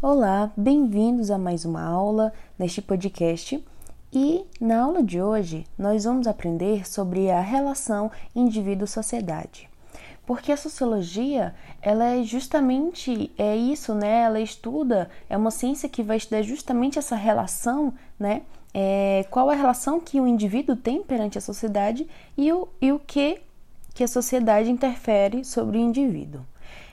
Olá, bem-vindos a mais uma aula neste podcast. E na aula de hoje nós vamos aprender sobre a relação indivíduo-sociedade. Porque a sociologia, ela é justamente é isso, né? Ela estuda, é uma ciência que vai estudar justamente essa relação, né? É, qual a relação que o indivíduo tem perante a sociedade e o, e o que, que a sociedade interfere sobre o indivíduo.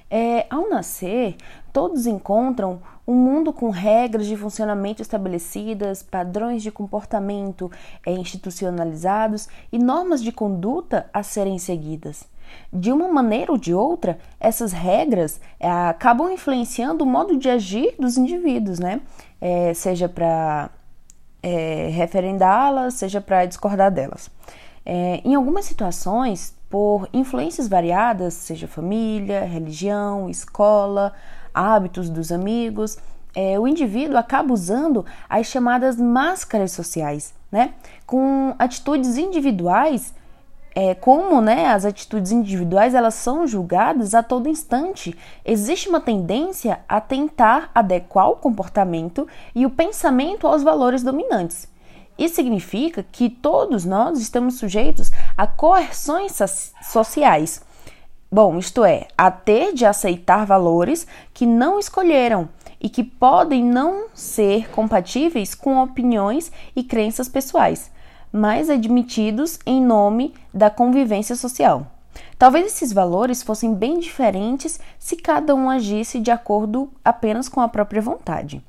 É, ao nascer, todos encontram um mundo com regras de funcionamento estabelecidas, padrões de comportamento é, institucionalizados e normas de conduta a serem seguidas. De uma maneira ou de outra, essas regras é, acabam influenciando o modo de agir dos indivíduos, né? É, seja para é, referendá-las, seja para discordar delas. É, em algumas situações, por influências variadas, seja família, religião, escola, hábitos dos amigos, é, o indivíduo acaba usando as chamadas máscaras sociais, né? Com atitudes individuais, é, como né, as atitudes individuais elas são julgadas a todo instante, existe uma tendência a tentar adequar o comportamento e o pensamento aos valores dominantes. Isso significa que todos nós estamos sujeitos a coerções sociais. Bom, isto é, a ter de aceitar valores que não escolheram e que podem não ser compatíveis com opiniões e crenças pessoais, mas admitidos em nome da convivência social. Talvez esses valores fossem bem diferentes se cada um agisse de acordo apenas com a própria vontade.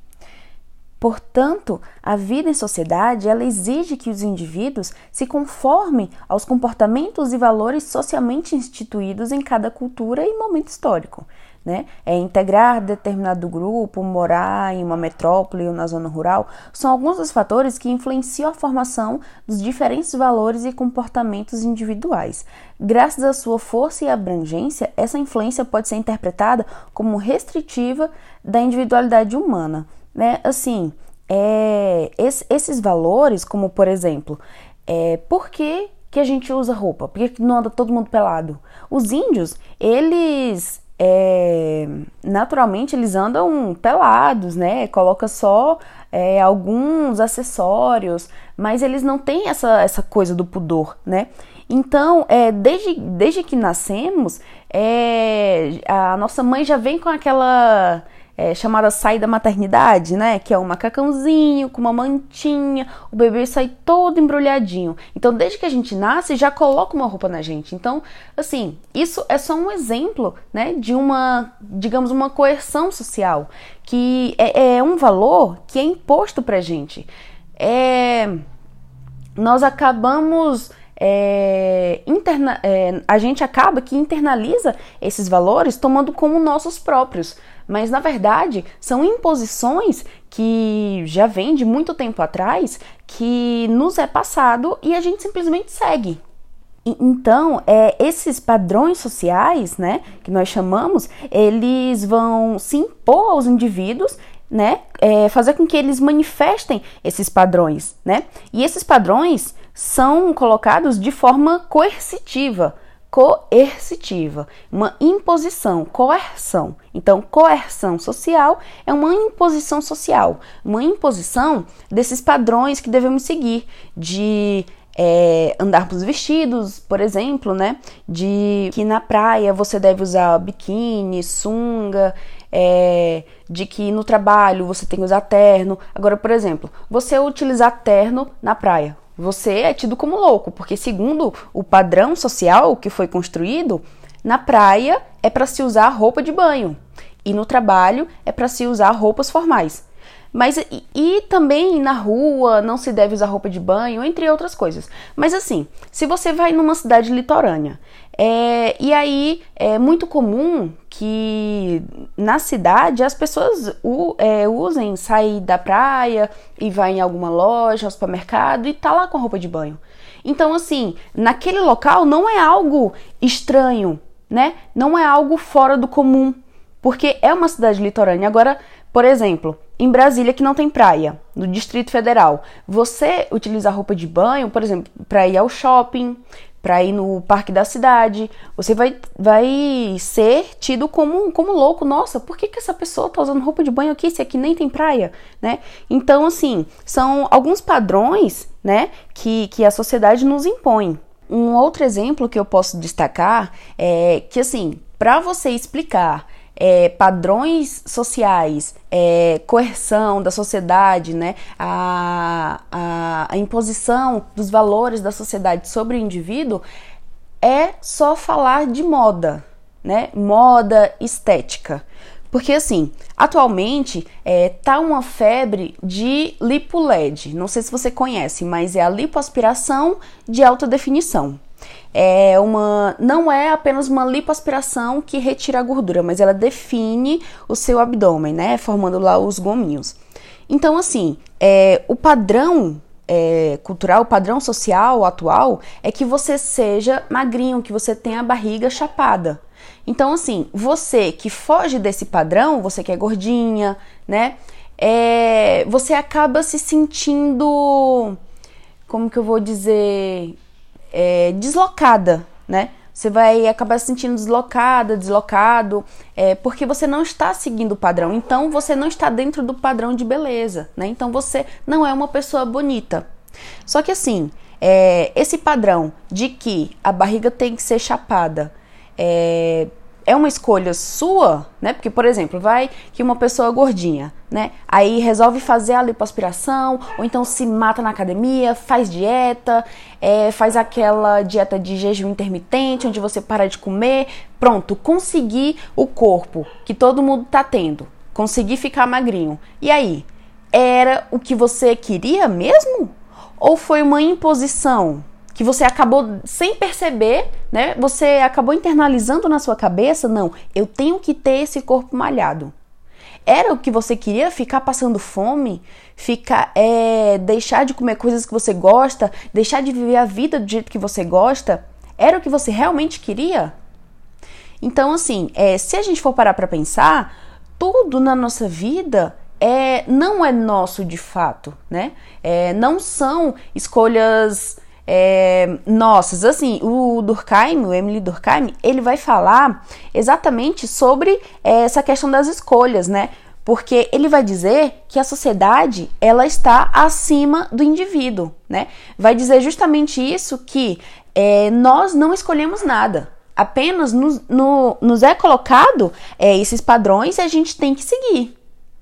Portanto, a vida em sociedade ela exige que os indivíduos se conformem aos comportamentos e valores socialmente instituídos em cada cultura e momento histórico. Né? É integrar determinado grupo, morar em uma metrópole ou na zona rural, são alguns dos fatores que influenciam a formação dos diferentes valores e comportamentos individuais. Graças à sua força e abrangência, essa influência pode ser interpretada como restritiva da individualidade humana né? Assim, é, esse, esses valores, como por exemplo, é, por que, que a gente usa roupa? Por que não anda todo mundo pelado? Os índios, eles é, naturalmente eles andam pelados, né? Coloca só é, alguns acessórios, mas eles não têm essa, essa coisa do pudor, né? Então, é, desde, desde que nascemos, é, a nossa mãe já vem com aquela é, chamada sai da maternidade, né? Que é um macacãozinho com uma mantinha, o bebê sai todo embrulhadinho. Então, desde que a gente nasce, já coloca uma roupa na gente. Então, assim, isso é só um exemplo, né? De uma, digamos, uma coerção social, que é, é um valor que é imposto pra gente. É, nós acabamos é, interna, é, a gente acaba que internaliza esses valores tomando como nossos próprios. Mas na verdade são imposições que já vêm de muito tempo atrás, que nos é passado e a gente simplesmente segue. Então, é, esses padrões sociais, né, que nós chamamos, eles vão se impor aos indivíduos né, é, fazer com que eles manifestem esses padrões, né? E esses padrões são colocados de forma coercitiva, coercitiva, uma imposição, coerção. Então, coerção social é uma imposição social, uma imposição desses padrões que devemos seguir de é, andarmos vestidos, por exemplo, né? De que na praia você deve usar biquíni, sunga, é, de que no trabalho você tem que usar terno. Agora, por exemplo, você utilizar terno na praia você é tido como louco, porque segundo o padrão social que foi construído, na praia é para se usar roupa de banho e no trabalho é para se usar roupas formais. Mas e, e, também na rua não se deve usar roupa de banho, entre outras coisas. Mas assim, se você vai numa cidade litorânea é, e aí é muito comum que na cidade as pessoas é, usem sair da praia e vai em alguma loja, supermercado e tá lá com roupa de banho. Então, assim, naquele local não é algo estranho, né? Não é algo fora do comum, porque é uma cidade litorânea. Agora, por exemplo, em Brasília que não tem praia, no Distrito Federal, você utiliza roupa de banho, por exemplo, para ir ao shopping, para ir no parque da cidade, você vai, vai ser tido como, como louco. Nossa, por que, que essa pessoa tá usando roupa de banho aqui se aqui nem tem praia, né? Então, assim, são alguns padrões, né, que, que a sociedade nos impõe. Um outro exemplo que eu posso destacar é que, assim, para você explicar é, padrões sociais, é, coerção da sociedade, né, a, a, a imposição dos valores da sociedade sobre o indivíduo, é só falar de moda, né, moda estética. Porque assim, atualmente é, tá uma febre de lipo LED. Não sei se você conhece, mas é a lipoaspiração de alta definição é uma não é apenas uma lipoaspiração que retira a gordura, mas ela define o seu abdômen, né, formando lá os gominhos. Então, assim, é, o padrão é, cultural, o padrão social atual é que você seja magrinho, que você tenha a barriga chapada. Então, assim, você que foge desse padrão, você que é gordinha, né? É, você acaba se sentindo, como que eu vou dizer, é, deslocada, né? Você vai acabar se sentindo deslocada, deslocado, é, porque você não está seguindo o padrão. Então você não está dentro do padrão de beleza, né? Então você não é uma pessoa bonita. Só que assim, é, esse padrão de que a barriga tem que ser chapada, é, é uma escolha sua, né? Porque, por exemplo, vai que uma pessoa gordinha, né? Aí resolve fazer a lipoaspiração, ou então se mata na academia, faz dieta, é, faz aquela dieta de jejum intermitente, onde você para de comer. Pronto, conseguir o corpo que todo mundo tá tendo. Conseguir ficar magrinho. E aí? Era o que você queria mesmo? Ou foi uma imposição? Que você acabou sem perceber, né? Você acabou internalizando na sua cabeça, não, eu tenho que ter esse corpo malhado. Era o que você queria? Ficar passando fome? Ficar, é, deixar de comer coisas que você gosta? Deixar de viver a vida do jeito que você gosta? Era o que você realmente queria? Então, assim, é, se a gente for parar para pensar, tudo na nossa vida é, não é nosso de fato, né? É, não são escolhas é, nossas. Assim, o Durkheim, o Emily Durkheim, ele vai falar exatamente sobre é, essa questão das escolhas, né? Porque ele vai dizer que a sociedade ela está acima do indivíduo, né? Vai dizer justamente isso que é, nós não escolhemos nada. Apenas nos, no, nos é colocado é, esses padrões e a gente tem que seguir.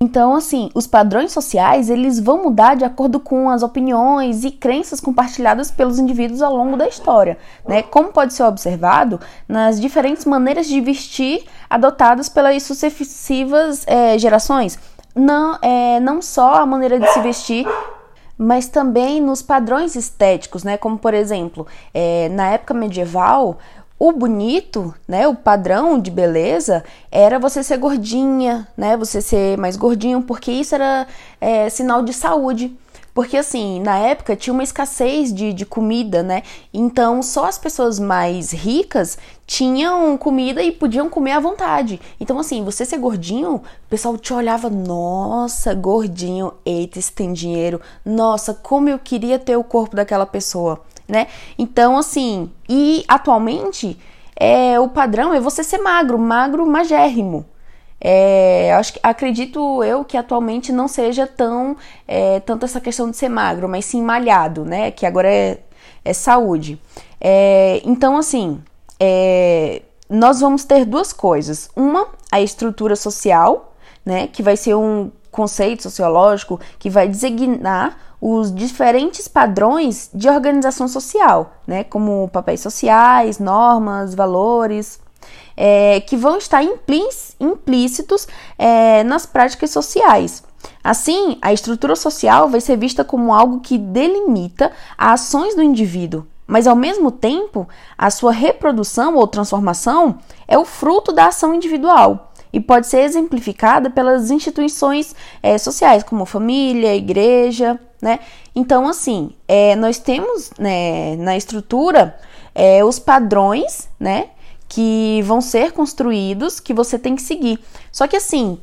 Então, assim, os padrões sociais, eles vão mudar de acordo com as opiniões e crenças compartilhadas pelos indivíduos ao longo da história, né? Como pode ser observado nas diferentes maneiras de vestir adotadas pelas sucessivas é, gerações. Não, é, não só a maneira de se vestir mas também nos padrões estéticos, né? Como por exemplo, é, na época medieval, o bonito, né, o padrão de beleza era você ser gordinha, né, você ser mais gordinho, porque isso era é, sinal de saúde. Porque assim, na época tinha uma escassez de, de comida, né? Então só as pessoas mais ricas tinham comida e podiam comer à vontade. Então, assim, você ser gordinho, o pessoal te olhava, nossa, gordinho, eita, esse tem dinheiro, nossa, como eu queria ter o corpo daquela pessoa né? Então, assim, e atualmente é, o padrão é você ser magro, magro, magérrimo. É, acho que, acredito eu que atualmente não seja tão é, tanto essa questão de ser magro, mas sim malhado, né? Que agora é, é saúde. É, então, assim, é, nós vamos ter duas coisas. Uma, a estrutura social, né? Que vai ser um conceito sociológico que vai designar os diferentes padrões de organização social, né, como papéis sociais, normas, valores, é, que vão estar implícitos é, nas práticas sociais. Assim, a estrutura social vai ser vista como algo que delimita as ações do indivíduo, mas ao mesmo tempo, a sua reprodução ou transformação é o fruto da ação individual e pode ser exemplificada pelas instituições é, sociais, como família, igreja, né? Então, assim, é, nós temos né, na estrutura é, os padrões, né? Que vão ser construídos, que você tem que seguir. Só que, assim,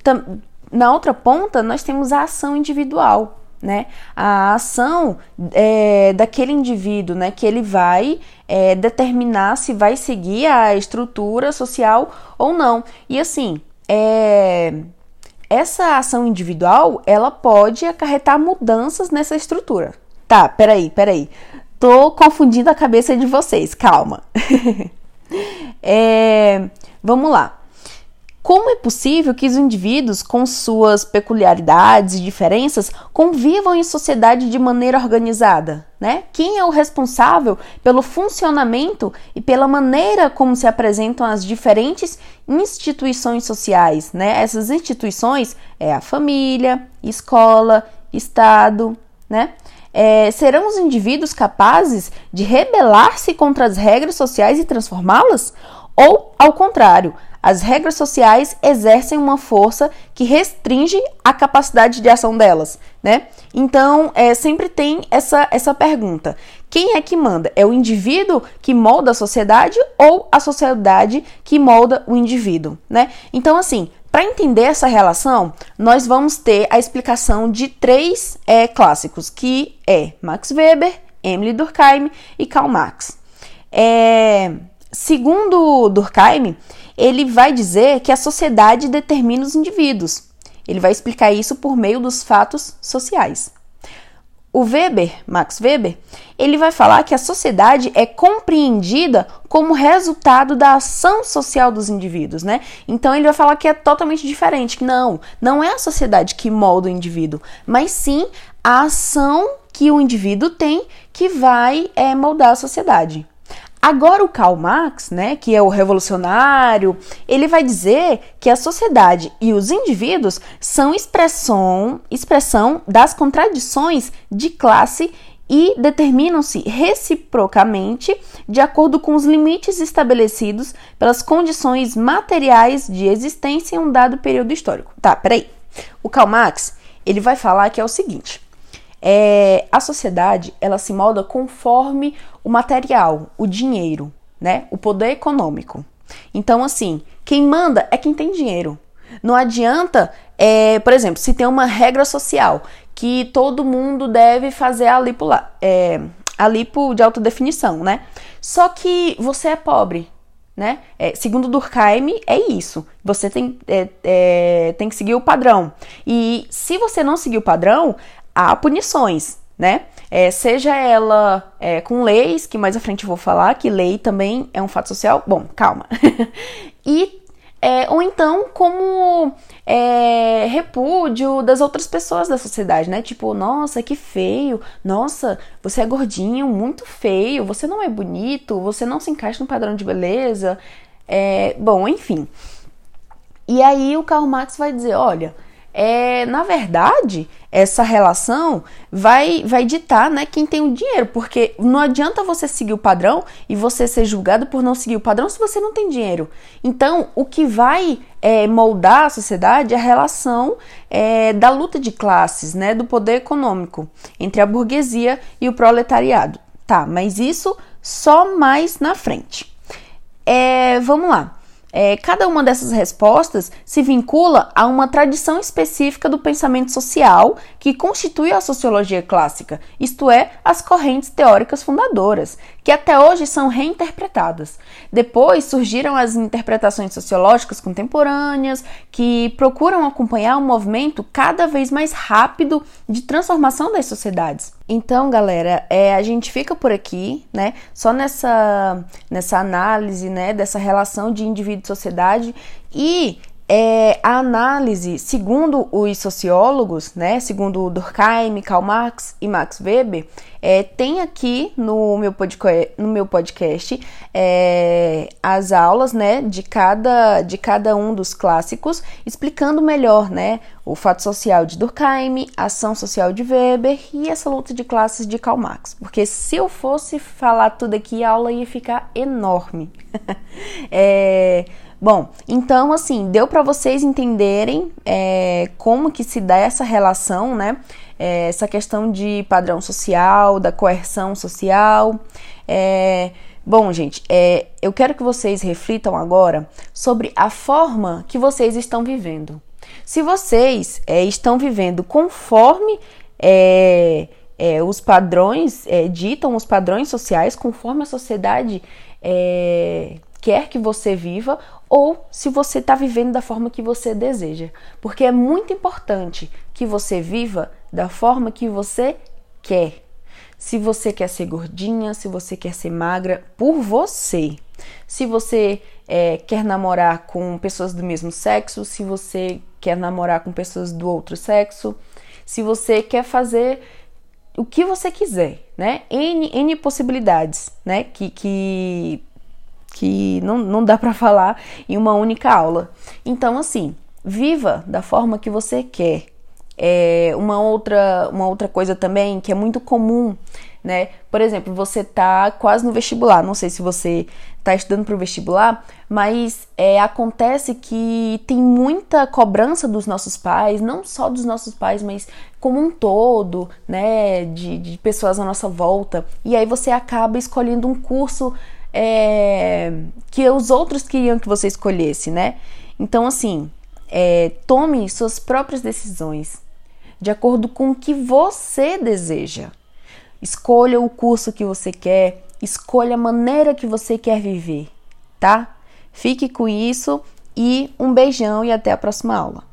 na outra ponta, nós temos a ação individual, né? A ação é, daquele indivíduo, né? Que ele vai é, determinar se vai seguir a estrutura social ou não. E assim, é, essa ação individual, ela pode acarretar mudanças nessa estrutura. Tá, peraí, peraí. Tô confundindo a cabeça de vocês, calma. é, vamos lá. Como é possível que os indivíduos, com suas peculiaridades e diferenças, convivam em sociedade de maneira organizada? Né? Quem é o responsável pelo funcionamento e pela maneira como se apresentam as diferentes instituições sociais? Né? Essas instituições é a família, escola, Estado, né? É, serão os indivíduos capazes de rebelar-se contra as regras sociais e transformá-las? Ou, ao contrário, as regras sociais exercem uma força que restringe a capacidade de ação delas, né? Então, é, sempre tem essa, essa pergunta: quem é que manda? É o indivíduo que molda a sociedade ou a sociedade que molda o indivíduo, né? Então, assim, para entender essa relação, nós vamos ter a explicação de três é, clássicos, que é Max Weber, Emily Durkheim e Karl Marx. É, segundo Durkheim, ele vai dizer que a sociedade determina os indivíduos. Ele vai explicar isso por meio dos fatos sociais. O Weber, Max Weber, ele vai falar que a sociedade é compreendida como resultado da ação social dos indivíduos, né? Então ele vai falar que é totalmente diferente, que não, não é a sociedade que molda o indivíduo, mas sim a ação que o indivíduo tem que vai é, moldar a sociedade. Agora o Karl Marx, né, que é o revolucionário, ele vai dizer que a sociedade e os indivíduos são expressão, expressão das contradições de classe e determinam-se reciprocamente de acordo com os limites estabelecidos pelas condições materiais de existência em um dado período histórico. Tá, peraí. O Karl Marx, ele vai falar que é o seguinte: é, a sociedade ela se molda conforme o material, o dinheiro, né? O poder econômico. Então, assim, quem manda é quem tem dinheiro. Não adianta, é, por exemplo, se tem uma regra social que todo mundo deve fazer a lipo, é, a lipo de alta definição, né? Só que você é pobre, né? É, segundo Durkheim, é isso. Você tem, é, é, tem que seguir o padrão. E se você não seguir o padrão, há punições, né? É, seja ela é, com leis, que mais à frente eu vou falar, que lei também é um fato social. Bom, calma. e é, ou então como é, repúdio das outras pessoas da sociedade, né? Tipo, nossa, que feio, nossa, você é gordinho, muito feio, você não é bonito, você não se encaixa no padrão de beleza. É, bom, enfim. E aí o Karl Marx vai dizer, olha, é, na verdade, essa relação vai, vai ditar né, quem tem o dinheiro, porque não adianta você seguir o padrão e você ser julgado por não seguir o padrão se você não tem dinheiro. Então, o que vai é, moldar a sociedade é a relação é, da luta de classes, né, do poder econômico entre a burguesia e o proletariado. Tá, mas isso só mais na frente. É, vamos lá. É, cada uma dessas respostas se vincula a uma tradição específica do pensamento social que constitui a sociologia clássica, isto é, as correntes teóricas fundadoras, que até hoje são reinterpretadas. Depois surgiram as interpretações sociológicas contemporâneas, que procuram acompanhar um movimento cada vez mais rápido de transformação das sociedades. Então, galera, é, a gente fica por aqui, né? Só nessa, nessa análise, né? Dessa relação de indivíduo e sociedade e é, a análise, segundo os sociólogos, né, segundo Durkheim, Karl Marx e Max Weber, é, tem aqui no meu podcast, no meu podcast é, as aulas né, de, cada, de cada um dos clássicos, explicando melhor né, o fato social de Durkheim, a ação social de Weber e essa luta de classes de Karl Marx. Porque se eu fosse falar tudo aqui, a aula ia ficar enorme. é. Bom, então assim, deu para vocês entenderem é, como que se dá essa relação, né? É, essa questão de padrão social, da coerção social. É, bom, gente, é, eu quero que vocês reflitam agora sobre a forma que vocês estão vivendo. Se vocês é, estão vivendo conforme é, os padrões, ditam os padrões sociais, conforme a sociedade quer que você viva, ou se você está vivendo da forma que você deseja. Porque é muito importante que você viva da forma que você quer. Se você quer ser gordinha, se você quer ser magra, por você. Se você é, quer namorar com pessoas do mesmo sexo, se você quer namorar com pessoas do outro sexo, se você quer fazer o que você quiser, né? N, N possibilidades, né? Que, que, que não, não dá para falar em uma única aula. Então, assim, viva da forma que você quer. É uma outra, uma outra coisa também que é muito comum, né? Por exemplo, você tá quase no vestibular. Não sei se você tá estudando para o vestibular, mas é, acontece que tem muita cobrança dos nossos pais, não só dos nossos pais, mas como um todo, né? De, de pessoas à nossa volta. E aí você acaba escolhendo um curso é, que os outros queriam que você escolhesse, né? Então, assim, é, tome suas próprias decisões de acordo com o que você deseja. Escolha o curso que você quer, escolha a maneira que você quer viver, tá? Fique com isso e um beijão e até a próxima aula.